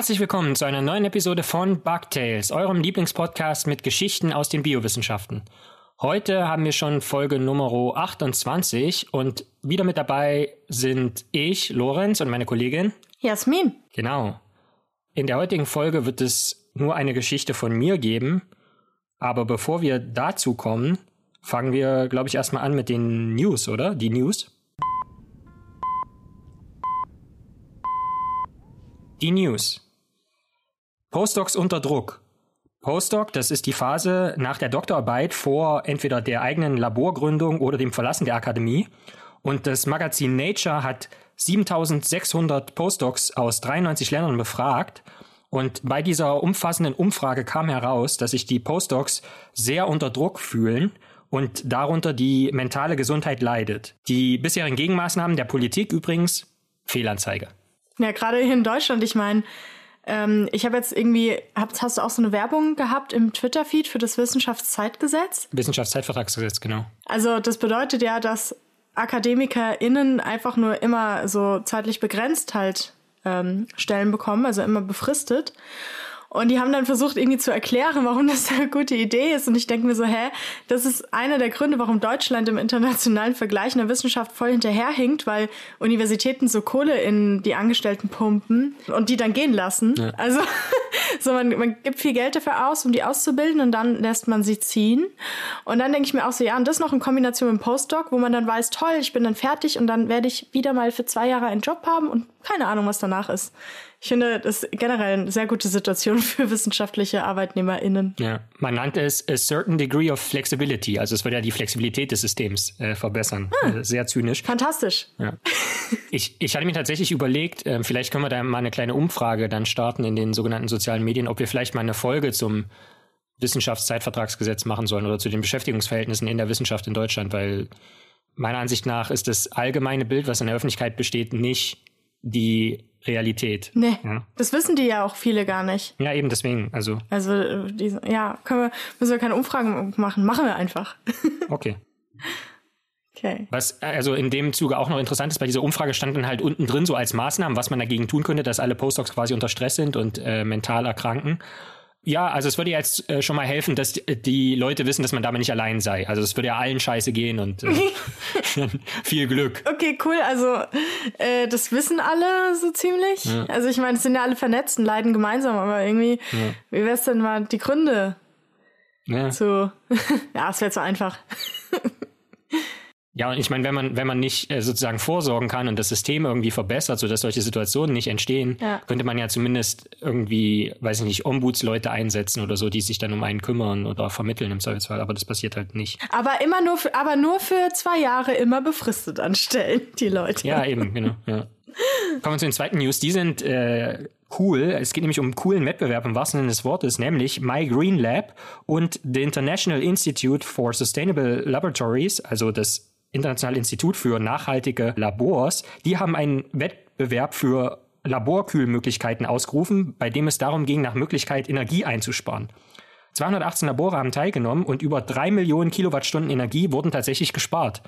Herzlich willkommen zu einer neuen Episode von Bugtails, eurem Lieblingspodcast mit Geschichten aus den Biowissenschaften. Heute haben wir schon Folge Nummer 28 und wieder mit dabei sind ich, Lorenz und meine Kollegin Jasmin. Genau. In der heutigen Folge wird es nur eine Geschichte von mir geben, aber bevor wir dazu kommen, fangen wir, glaube ich, erstmal an mit den News, oder? Die News. Die News. Postdocs unter Druck. Postdoc, das ist die Phase nach der Doktorarbeit vor entweder der eigenen Laborgründung oder dem Verlassen der Akademie. Und das Magazin Nature hat 7600 Postdocs aus 93 Ländern befragt. Und bei dieser umfassenden Umfrage kam heraus, dass sich die Postdocs sehr unter Druck fühlen und darunter die mentale Gesundheit leidet. Die bisherigen Gegenmaßnahmen der Politik übrigens Fehlanzeige. Ja, gerade hier in Deutschland, ich meine, ähm, ich habe jetzt irgendwie, hab, hast du auch so eine Werbung gehabt im Twitter-Feed für das Wissenschaftszeitgesetz? Wissenschaftszeitvertragsgesetz, genau. Also das bedeutet ja, dass AkademikerInnen einfach nur immer so zeitlich begrenzt halt ähm, Stellen bekommen, also immer befristet. Und die haben dann versucht, irgendwie zu erklären, warum das eine gute Idee ist. Und ich denke mir so, hä, das ist einer der Gründe, warum Deutschland im internationalen Vergleich in der Wissenschaft voll hinterherhinkt, weil Universitäten so Kohle in die Angestellten pumpen und die dann gehen lassen. Ja. Also so man, man gibt viel Geld dafür aus, um die auszubilden und dann lässt man sie ziehen. Und dann denke ich mir auch so, ja, und das noch in Kombination mit dem Postdoc, wo man dann weiß, toll, ich bin dann fertig und dann werde ich wieder mal für zwei Jahre einen Job haben und keine Ahnung, was danach ist. Ich finde, das ist generell eine sehr gute Situation für wissenschaftliche ArbeitnehmerInnen. Ja, man nannte es a certain degree of flexibility. Also es würde ja die Flexibilität des Systems äh, verbessern. Ah, äh, sehr zynisch. Fantastisch. Ja. Ich, ich hatte mir tatsächlich überlegt, äh, vielleicht können wir da mal eine kleine Umfrage dann starten in den sogenannten sozialen Medien, ob wir vielleicht mal eine Folge zum Wissenschaftszeitvertragsgesetz machen sollen oder zu den Beschäftigungsverhältnissen in der Wissenschaft in Deutschland, weil meiner Ansicht nach ist das allgemeine Bild, was in der Öffentlichkeit besteht, nicht die Realität. Nee, ja. das wissen die ja auch viele gar nicht. Ja, eben deswegen, also. Also, äh, diese, ja, können wir, müssen wir keine Umfragen machen, machen wir einfach. Okay. Okay. Was also in dem Zuge auch noch interessant ist, bei dieser Umfrage stand dann halt unten drin so als Maßnahmen, was man dagegen tun könnte, dass alle Postdocs quasi unter Stress sind und äh, mental erkranken. Ja, also es würde jetzt äh, schon mal helfen, dass die, die, Leute wissen, dass man damit nicht allein sei. Also es würde ja allen scheiße gehen und äh, viel Glück. Okay, cool. Also äh, das wissen alle so ziemlich. Ja. Also ich meine, es sind ja alle vernetzt und leiden gemeinsam, aber irgendwie, ja. wie wär's denn mal die Gründe? Ja. So, ja, es wäre zu einfach. Ja, und ich meine, wenn man, wenn man nicht äh, sozusagen vorsorgen kann und das System irgendwie verbessert, sodass solche Situationen nicht entstehen, ja. könnte man ja zumindest irgendwie, weiß ich nicht, Ombudsleute einsetzen oder so, die sich dann um einen kümmern oder vermitteln im Zweifelsfall, aber das passiert halt nicht. Aber immer nur für, aber nur für zwei Jahre immer befristet anstellen, die Leute. Ja, eben, genau. Ja. Kommen wir zu den zweiten News. Die sind äh, cool. Es geht nämlich um einen coolen Wettbewerb im wahrsten Sinne des Wortes, nämlich My Green Lab und the International Institute for Sustainable Laboratories, also das Internationale Institut für nachhaltige Labors, die haben einen Wettbewerb für Laborkühlmöglichkeiten ausgerufen, bei dem es darum ging, nach Möglichkeit Energie einzusparen. 218 Labore haben teilgenommen und über drei Millionen Kilowattstunden Energie wurden tatsächlich gespart.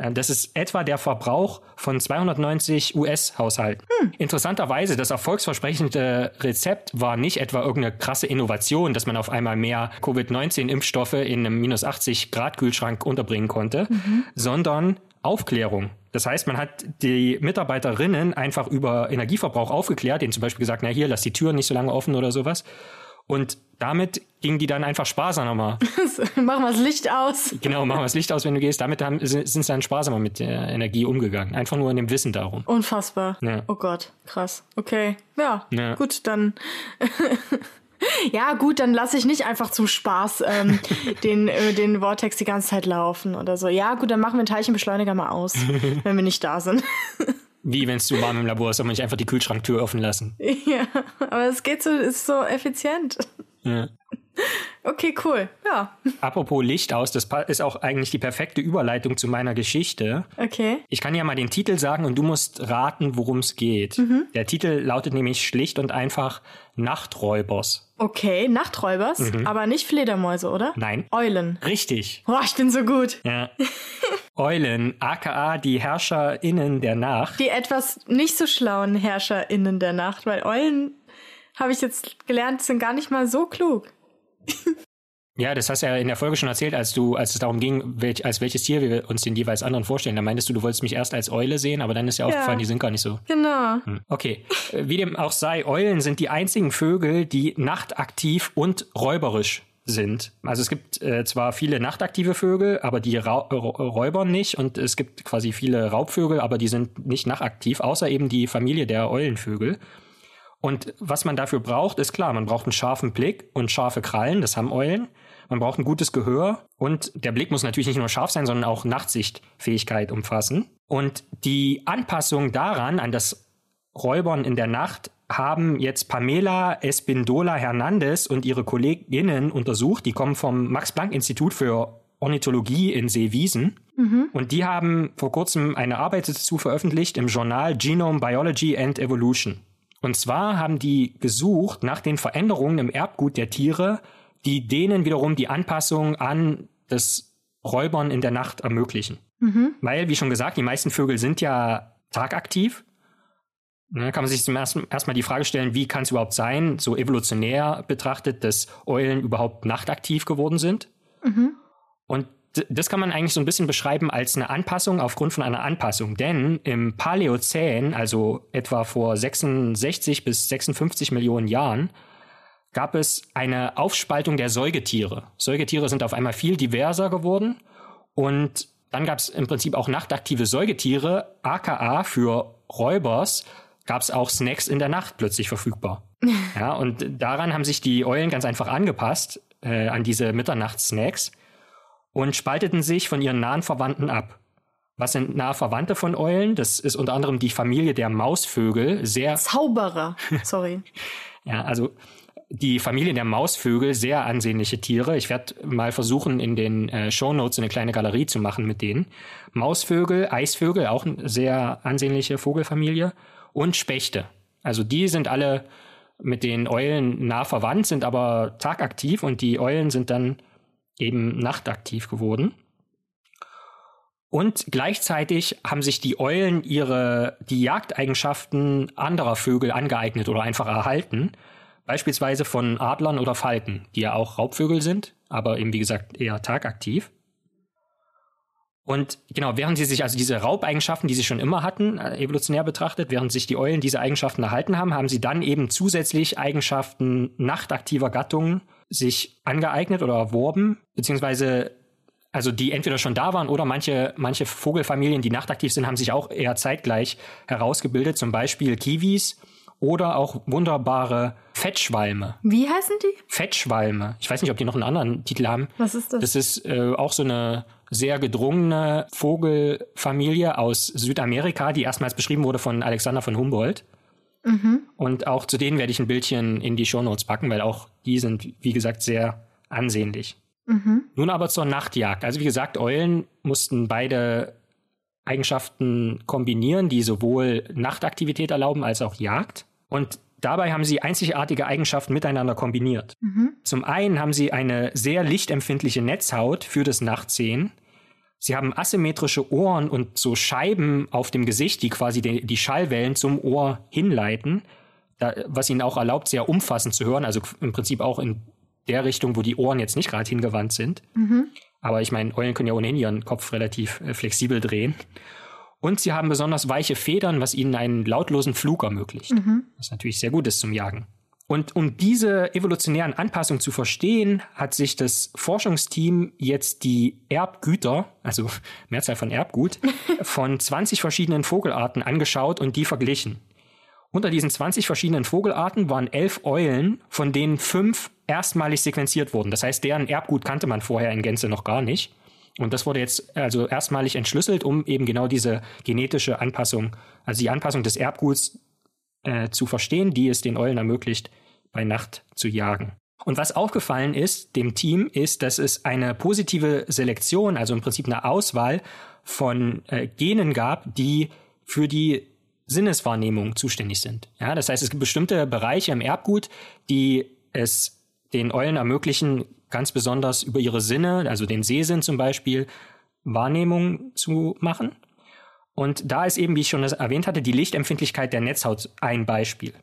Äh, das ist etwa der Verbrauch von 290 US-Haushalten. Hm. Interessanterweise, das erfolgsversprechende Rezept war nicht etwa irgendeine krasse Innovation, dass man auf einmal mehr Covid-19-Impfstoffe in einem minus 80 Grad Kühlschrank unterbringen konnte, mhm. sondern Aufklärung. Das heißt, man hat die Mitarbeiterinnen einfach über Energieverbrauch aufgeklärt, denen zum Beispiel gesagt, na hier, lass die Türen nicht so lange offen oder sowas. Und damit gingen die dann einfach sparsamer. machen wir das Licht aus. Genau, machen wir das Licht aus, wenn du gehst. Damit haben, sind sie dann sparsamer mit der Energie umgegangen. Einfach nur in dem Wissen darum. Unfassbar. Ja. Oh Gott, krass. Okay. Ja, ja. gut, dann. ja, gut, dann lasse ich nicht einfach zum Spaß ähm, den, äh, den Vortex die ganze Zeit laufen oder so. Ja, gut, dann machen wir den Teilchenbeschleuniger mal aus, wenn wir nicht da sind. Wie wenn es zu warm im Labor ist, soll man nicht einfach die Kühlschranktür offen lassen. Ja, aber es geht so, ist so effizient. Ja. Okay, cool. Ja. Apropos Licht aus, das ist auch eigentlich die perfekte Überleitung zu meiner Geschichte. Okay. Ich kann ja mal den Titel sagen und du musst raten, worum es geht. Mhm. Der Titel lautet nämlich schlicht und einfach Nachträubers. Okay, Nachträubers, mhm. aber nicht Fledermäuse, oder? Nein. Eulen. Richtig. Boah, ich bin so gut. Ja. Eulen, aka die HerrscherInnen der Nacht. Die etwas nicht so schlauen HerrscherInnen der Nacht, weil Eulen habe ich jetzt gelernt, sind gar nicht mal so klug. Ja, das hast du ja in der Folge schon erzählt, als du, als es darum ging, welch, als welches Tier wir uns den jeweils anderen vorstellen. Da meintest du, du wolltest mich erst als Eule sehen, aber dann ist ja aufgefallen, die sind gar nicht so. Genau. Hm. Okay. Äh, wie dem auch sei, Eulen sind die einzigen Vögel, die nachtaktiv und räuberisch sind. Also es gibt äh, zwar viele nachtaktive Vögel, aber die Ra räubern nicht und es gibt quasi viele Raubvögel, aber die sind nicht nachtaktiv, außer eben die Familie der Eulenvögel. Und was man dafür braucht, ist klar, man braucht einen scharfen Blick und scharfe Krallen, das haben Eulen. Man braucht ein gutes Gehör und der Blick muss natürlich nicht nur scharf sein, sondern auch Nachtsichtfähigkeit umfassen. Und die Anpassung daran, an das Räubern in der Nacht, haben jetzt Pamela Espindola Hernandez und ihre Kolleginnen untersucht. Die kommen vom Max-Planck-Institut für Ornithologie in Seewiesen. Mhm. Und die haben vor kurzem eine Arbeit dazu veröffentlicht im Journal Genome Biology and Evolution. Und zwar haben die gesucht nach den Veränderungen im Erbgut der Tiere, die denen wiederum die Anpassung an das Räubern in der Nacht ermöglichen. Mhm. Weil, wie schon gesagt, die meisten Vögel sind ja tagaktiv da ne, kann man sich zum ersten erstmal die Frage stellen, wie kann es überhaupt sein, so evolutionär betrachtet, dass Eulen überhaupt nachtaktiv geworden sind? Mhm. Und das kann man eigentlich so ein bisschen beschreiben als eine Anpassung aufgrund von einer Anpassung. Denn im Paläozän, also etwa vor 66 bis 56 Millionen Jahren, gab es eine Aufspaltung der Säugetiere. Säugetiere sind auf einmal viel diverser geworden und dann gab es im Prinzip auch nachtaktive Säugetiere, aka für Räubers, gab es auch Snacks in der Nacht plötzlich verfügbar. ja, und daran haben sich die Eulen ganz einfach angepasst, äh, an diese Mitternachtssnacks und spalteten sich von ihren nahen Verwandten ab. Was sind nahe Verwandte von Eulen? Das ist unter anderem die Familie der Mausvögel, sehr. Zauberer, sorry. ja, also die Familie der Mausvögel, sehr ansehnliche Tiere. Ich werde mal versuchen, in den äh, Show Notes eine kleine Galerie zu machen mit denen. Mausvögel, Eisvögel, auch eine sehr ansehnliche Vogelfamilie und Spechte. Also die sind alle mit den Eulen nah verwandt, sind aber tagaktiv und die Eulen sind dann eben nachtaktiv geworden. Und gleichzeitig haben sich die Eulen ihre, die Jagdeigenschaften anderer Vögel angeeignet oder einfach erhalten. Beispielsweise von Adlern oder Falken, die ja auch Raubvögel sind, aber eben wie gesagt eher tagaktiv. Und genau, während sie sich also diese Raubeigenschaften, die sie schon immer hatten, äh, evolutionär betrachtet, während sich die Eulen diese Eigenschaften erhalten haben, haben sie dann eben zusätzlich Eigenschaften nachtaktiver Gattungen sich angeeignet oder erworben, beziehungsweise also die entweder schon da waren oder manche, manche Vogelfamilien, die nachtaktiv sind, haben sich auch eher zeitgleich herausgebildet, zum Beispiel Kiwis oder auch wunderbare Fettschwalme. Wie heißen die? Fettschwalme. Ich weiß nicht, ob die noch einen anderen Titel haben. Was ist das? Das ist äh, auch so eine sehr gedrungene Vogelfamilie aus Südamerika, die erstmals beschrieben wurde von Alexander von Humboldt. Mhm. Und auch zu denen werde ich ein Bildchen in die Shownotes packen, weil auch die sind, wie gesagt, sehr ansehnlich. Mhm. Nun aber zur Nachtjagd. Also wie gesagt, Eulen mussten beide Eigenschaften kombinieren, die sowohl Nachtaktivität erlauben als auch Jagd. Und dabei haben sie einzigartige Eigenschaften miteinander kombiniert. Mhm. Zum einen haben sie eine sehr lichtempfindliche Netzhaut für das Nachtsehen, Sie haben asymmetrische Ohren und so Scheiben auf dem Gesicht, die quasi die, die Schallwellen zum Ohr hinleiten, da, was ihnen auch erlaubt, sehr umfassend zu hören, also im Prinzip auch in der Richtung, wo die Ohren jetzt nicht gerade hingewandt sind. Mhm. Aber ich meine, Eulen können ja ohnehin ihren Kopf relativ äh, flexibel drehen. Und sie haben besonders weiche Federn, was ihnen einen lautlosen Flug ermöglicht. Mhm. Was natürlich sehr gut ist zum Jagen. Und um diese evolutionären Anpassungen zu verstehen, hat sich das Forschungsteam jetzt die Erbgüter, also Mehrzahl von Erbgut, von 20 verschiedenen Vogelarten angeschaut und die verglichen. Unter diesen 20 verschiedenen Vogelarten waren elf Eulen, von denen fünf erstmalig sequenziert wurden. Das heißt, deren Erbgut kannte man vorher in Gänze noch gar nicht. Und das wurde jetzt also erstmalig entschlüsselt, um eben genau diese genetische Anpassung, also die Anpassung des Erbguts äh, zu verstehen, die es den Eulen ermöglicht, bei Nacht zu jagen. Und was aufgefallen ist dem Team, ist, dass es eine positive Selektion, also im Prinzip eine Auswahl von äh, Genen gab, die für die Sinneswahrnehmung zuständig sind. Ja, das heißt, es gibt bestimmte Bereiche im Erbgut, die es den Eulen ermöglichen, ganz besonders über ihre Sinne, also den Sehsinn zum Beispiel, Wahrnehmung zu machen. Und da ist eben, wie ich schon erwähnt hatte, die Lichtempfindlichkeit der Netzhaut ein Beispiel.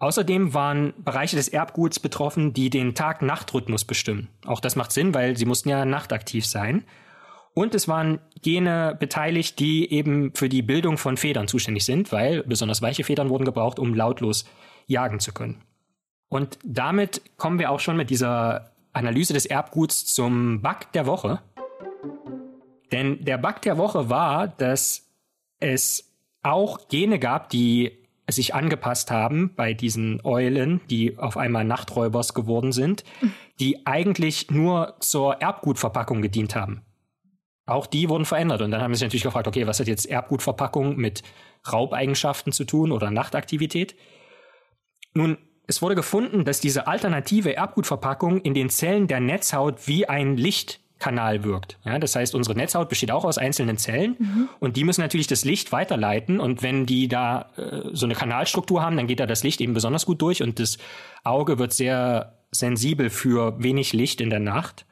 Außerdem waren Bereiche des Erbguts betroffen, die den Tag-Nacht-Rhythmus bestimmen. Auch das macht Sinn, weil sie mussten ja nachtaktiv sein. Und es waren Gene beteiligt, die eben für die Bildung von Federn zuständig sind, weil besonders weiche Federn wurden gebraucht, um lautlos jagen zu können. Und damit kommen wir auch schon mit dieser Analyse des Erbguts zum Bug der Woche. Denn der Bug der Woche war, dass es auch Gene gab, die sich angepasst haben bei diesen Eulen, die auf einmal Nachträubers geworden sind, die eigentlich nur zur Erbgutverpackung gedient haben. Auch die wurden verändert. Und dann haben sie sich natürlich gefragt, okay, was hat jetzt Erbgutverpackung mit Raubeigenschaften zu tun oder Nachtaktivität? Nun, es wurde gefunden, dass diese alternative Erbgutverpackung in den Zellen der Netzhaut wie ein Licht Kanal wirkt. Ja, das heißt, unsere Netzhaut besteht auch aus einzelnen Zellen mhm. und die müssen natürlich das Licht weiterleiten und wenn die da äh, so eine Kanalstruktur haben, dann geht da das Licht eben besonders gut durch und das Auge wird sehr sensibel für wenig Licht in der Nacht.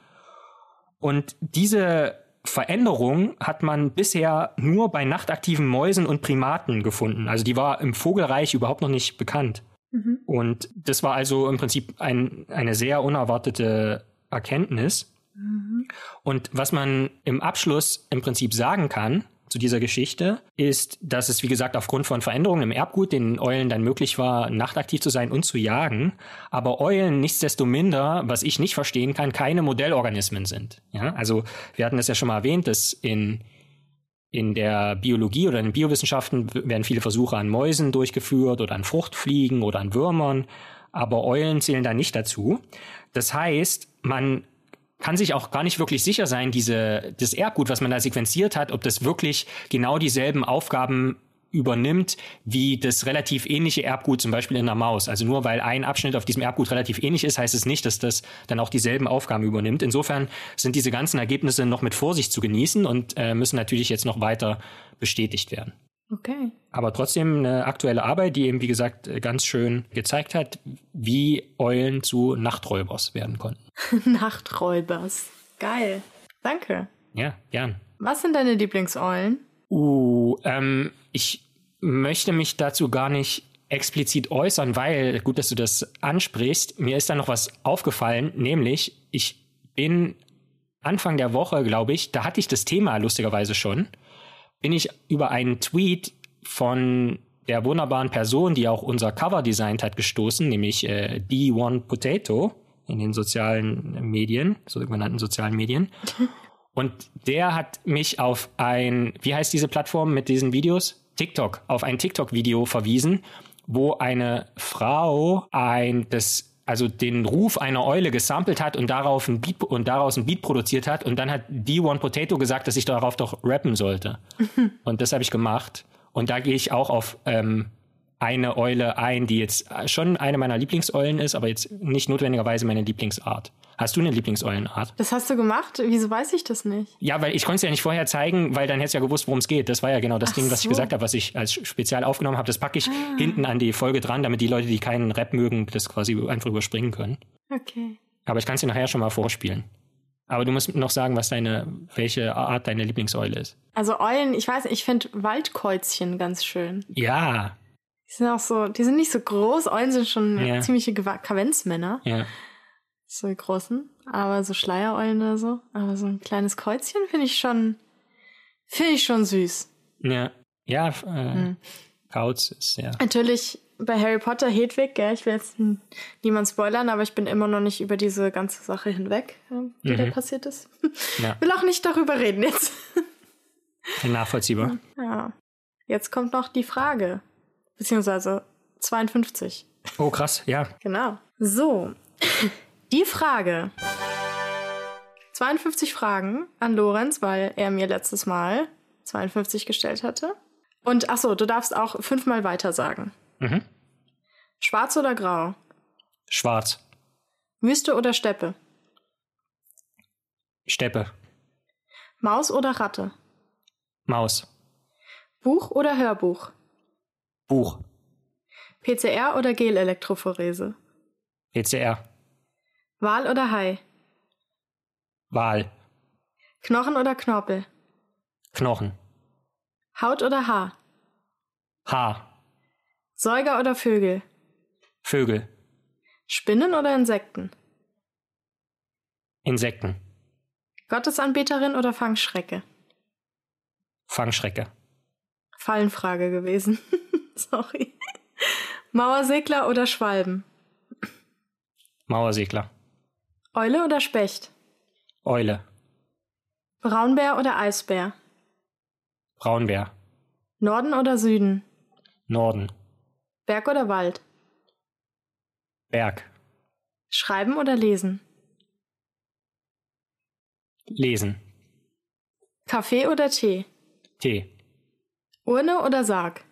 Und diese Veränderung hat man bisher nur bei nachtaktiven Mäusen und Primaten gefunden. Also die war im Vogelreich überhaupt noch nicht bekannt. Mhm. Und das war also im Prinzip ein, eine sehr unerwartete Erkenntnis. Und was man im Abschluss im Prinzip sagen kann zu dieser Geschichte, ist, dass es, wie gesagt, aufgrund von Veränderungen im Erbgut den Eulen dann möglich war, nachtaktiv zu sein und zu jagen. Aber Eulen nichtsdestominder, was ich nicht verstehen kann, keine Modellorganismen sind. Ja, also wir hatten das ja schon mal erwähnt, dass in in der Biologie oder in den Biowissenschaften werden viele Versuche an Mäusen durchgeführt oder an Fruchtfliegen oder an Würmern, aber Eulen zählen da nicht dazu. Das heißt, man kann sich auch gar nicht wirklich sicher sein, diese, das Erbgut, was man da sequenziert hat, ob das wirklich genau dieselben Aufgaben übernimmt wie das relativ ähnliche Erbgut zum Beispiel in der Maus. Also nur weil ein Abschnitt auf diesem Erbgut relativ ähnlich ist, heißt es nicht, dass das dann auch dieselben Aufgaben übernimmt. Insofern sind diese ganzen Ergebnisse noch mit Vorsicht zu genießen und äh, müssen natürlich jetzt noch weiter bestätigt werden. Okay. Aber trotzdem eine aktuelle Arbeit, die eben, wie gesagt, ganz schön gezeigt hat, wie Eulen zu Nachträubers werden konnten. Nachträubers. Geil. Danke. Ja, gern. Was sind deine Lieblingseulen? Uh, ähm, ich möchte mich dazu gar nicht explizit äußern, weil, gut, dass du das ansprichst, mir ist da noch was aufgefallen, nämlich ich bin Anfang der Woche, glaube ich, da hatte ich das Thema lustigerweise schon bin ich über einen Tweet von der wunderbaren Person, die auch unser Cover designt hat, gestoßen, nämlich äh, D1 Potato in den sozialen Medien, sogenannten sozialen Medien. Und der hat mich auf ein, wie heißt diese Plattform mit diesen Videos? TikTok, auf ein TikTok-Video verwiesen, wo eine Frau ein, das also den Ruf einer Eule gesampelt hat und darauf ein Beat und daraus ein Beat produziert hat und dann hat D1 Potato gesagt, dass ich darauf doch rappen sollte. und das habe ich gemacht. Und da gehe ich auch auf ähm, eine Eule ein, die jetzt schon eine meiner Lieblingseulen ist, aber jetzt nicht notwendigerweise meine Lieblingsart. Hast du eine Lieblingseulenart? Das hast du gemacht? Wieso weiß ich das nicht? Ja, weil ich konnte es ja nicht vorher zeigen, weil dann hättest du ja gewusst, worum es geht. Das war ja genau das Ach Ding, was so. ich gesagt habe, was ich als Spezial aufgenommen habe. Das packe ich ah. hinten an die Folge dran, damit die Leute, die keinen Rap mögen, das quasi einfach überspringen können. Okay. Aber ich kann es dir nachher schon mal vorspielen. Aber du musst noch sagen, was deine, welche Art deine Lieblingseule ist. Also Eulen, ich weiß, ich finde Waldkreuzchen ganz schön. Ja. Die sind auch so, die sind nicht so groß. Eulen sind schon ja. ziemliche Kavenzmänner. Ja. So die großen. Aber so Schleiereulen oder so. Aber so ein kleines Kreuzchen finde ich schon, finde ich schon süß. Ja. Ja, äh, hm. Kauz ist ja. Natürlich bei Harry Potter Hedwig, gell, ich will jetzt niemand spoilern, aber ich bin immer noch nicht über diese ganze Sache hinweg, die mhm. da passiert ist. Ja. Will auch nicht darüber reden jetzt. Nachvollziehbar. Ja. Jetzt kommt noch die Frage. Beziehungsweise 52. Oh, krass, ja. Genau. So. Die Frage. 52 Fragen an Lorenz, weil er mir letztes Mal 52 gestellt hatte. Und ach so, du darfst auch fünfmal weiter sagen. Mhm. Schwarz oder grau? Schwarz. Wüste oder Steppe? Steppe. Maus oder Ratte? Maus. Buch oder Hörbuch? Buch. PCR oder Gelelektrophorese? PCR. Wal oder Hai? Wal. Knochen oder Knorpel? Knochen. Haut oder Haar? Haar. Säuger oder Vögel? Vögel. Spinnen oder Insekten? Insekten. Gottesanbeterin oder Fangschrecke? Fangschrecke. Fallenfrage gewesen. Sorry. Mauersegler oder Schwalben? Mauersegler. Eule oder Specht? Eule. Braunbär oder Eisbär? Braunbär. Norden oder Süden? Norden. Berg oder Wald? Berg. Schreiben oder lesen? Lesen. Kaffee oder Tee? Tee. Urne oder Sarg?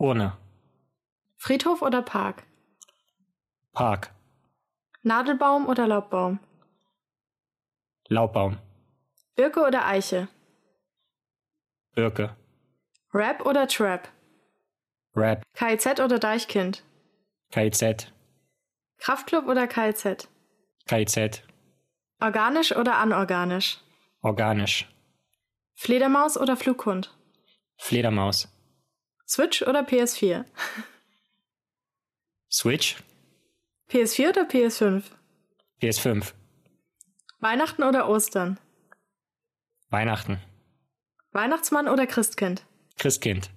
Urne. Friedhof oder Park? Park. Nadelbaum oder Laubbaum? Laubbaum. Birke oder Eiche? Birke. Rap oder Trap? Rap. KIZ oder Deichkind? KIZ. Kraftclub oder KIZ? KIZ. Organisch oder anorganisch? Organisch. Fledermaus oder Flughund? Fledermaus. Switch oder PS4? Switch. PS4 oder PS5? PS5. Weihnachten oder Ostern? Weihnachten. Weihnachtsmann oder Christkind? Christkind.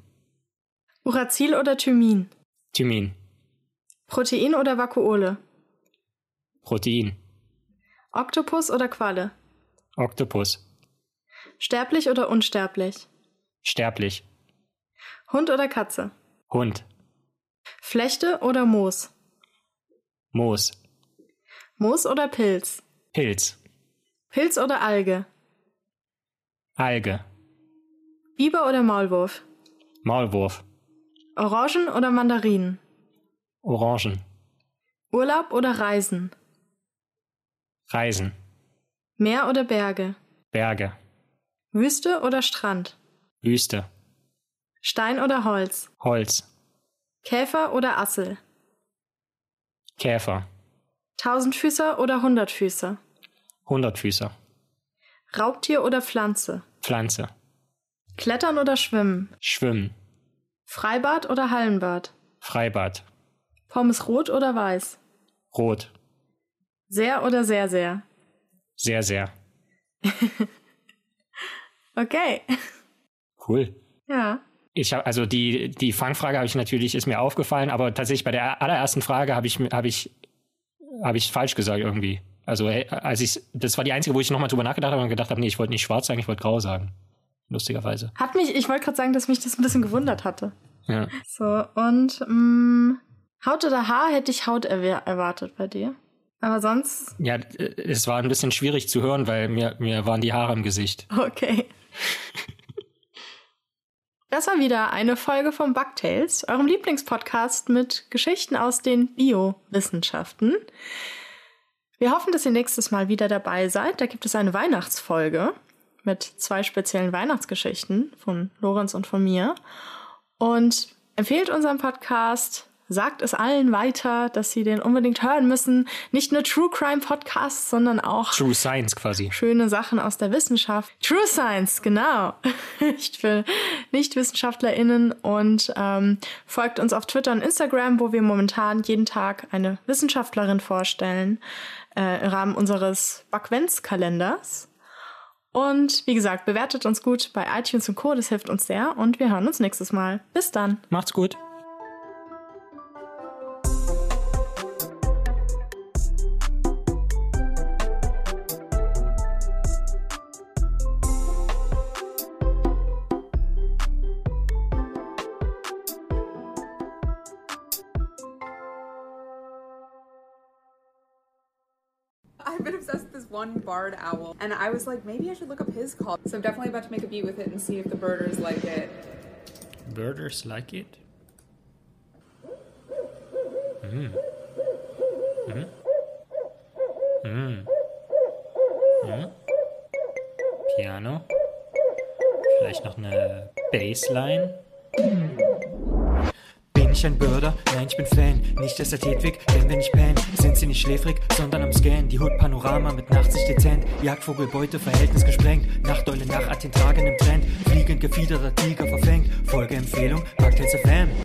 Uracil oder Thymin? Thymin. Protein oder Vakuole? Protein. Oktopus oder Qualle? Oktopus. Sterblich oder unsterblich? Sterblich. Hund oder Katze? Hund. Flechte oder Moos? Moos. Moos oder Pilz? Pilz. Pilz oder Alge? Alge. Biber oder Maulwurf? Maulwurf. Orangen oder Mandarinen? Orangen. Urlaub oder Reisen? Reisen. Meer oder Berge? Berge. Wüste oder Strand? Wüste. Stein oder Holz? Holz. Käfer oder Assel? Käfer. Tausendfüßer oder Hundertfüßer? Hundertfüßer. Raubtier oder Pflanze? Pflanze. Klettern oder Schwimmen? Schwimmen. Freibad oder Hallenbad? Freibad. Pommes rot oder weiß? Rot. Sehr oder sehr, sehr? Sehr, sehr. Okay. Cool. Ja. Ich habe also die die Fangfrage habe ich natürlich ist mir aufgefallen, aber tatsächlich bei der allerersten Frage habe ich habe ich habe ich falsch gesagt irgendwie. Also äh, als ich das war die einzige, wo ich nochmal drüber nachgedacht habe und gedacht habe, nee, ich wollte nicht schwarz sagen, ich wollte grau sagen. Lustigerweise. Hat mich, ich wollte gerade sagen, dass mich das ein bisschen gewundert hatte. Ja. So, und mh, Haut oder Haar hätte ich Haut erwartet bei dir. Aber sonst, Ja, äh, es war ein bisschen schwierig zu hören, weil mir mir waren die Haare im Gesicht. okay. Das war wieder eine Folge vom Bugtails, eurem Lieblingspodcast mit Geschichten aus den Biowissenschaften. Wir hoffen, dass ihr nächstes Mal wieder dabei seid. Da gibt es eine Weihnachtsfolge mit zwei speziellen Weihnachtsgeschichten von Lorenz und von mir. Und empfehlt unseren Podcast, sagt es allen weiter, dass sie den unbedingt hören müssen. Nicht nur True Crime Podcasts, sondern auch True Science quasi. schöne Sachen aus der Wissenschaft. True Science, genau. Nicht für NichtwissenschaftlerInnen. Und ähm, folgt uns auf Twitter und Instagram, wo wir momentan jeden Tag eine Wissenschaftlerin vorstellen äh, im Rahmen unseres Backventskalenders. Und wie gesagt, bewertet uns gut bei iTunes und Co. Das hilft uns sehr. Und wir hören uns nächstes Mal. Bis dann. Macht's gut. One barred owl, and I was like, maybe I should look up his call. So I'm definitely about to make a beat with it and see if the birders like it. Birders like it? Hm. Hm. Hm. Piano. Vielleicht noch eine Bassline. Bin ich ein Bürder? Nein, ich bin Fan. Nicht der Ästhetik, denn wenn ich pan, sind sie nicht schläfrig, sondern am Scan. Die Hood Panorama mit Nachtsicht dezent. Jagdvogelbeute, Verhältnis gesprengt. Nachteule nach Attentragen im Trend. Fliegend gefiederter Tiger verfängt. Folgeempfehlung, Bugtails FM.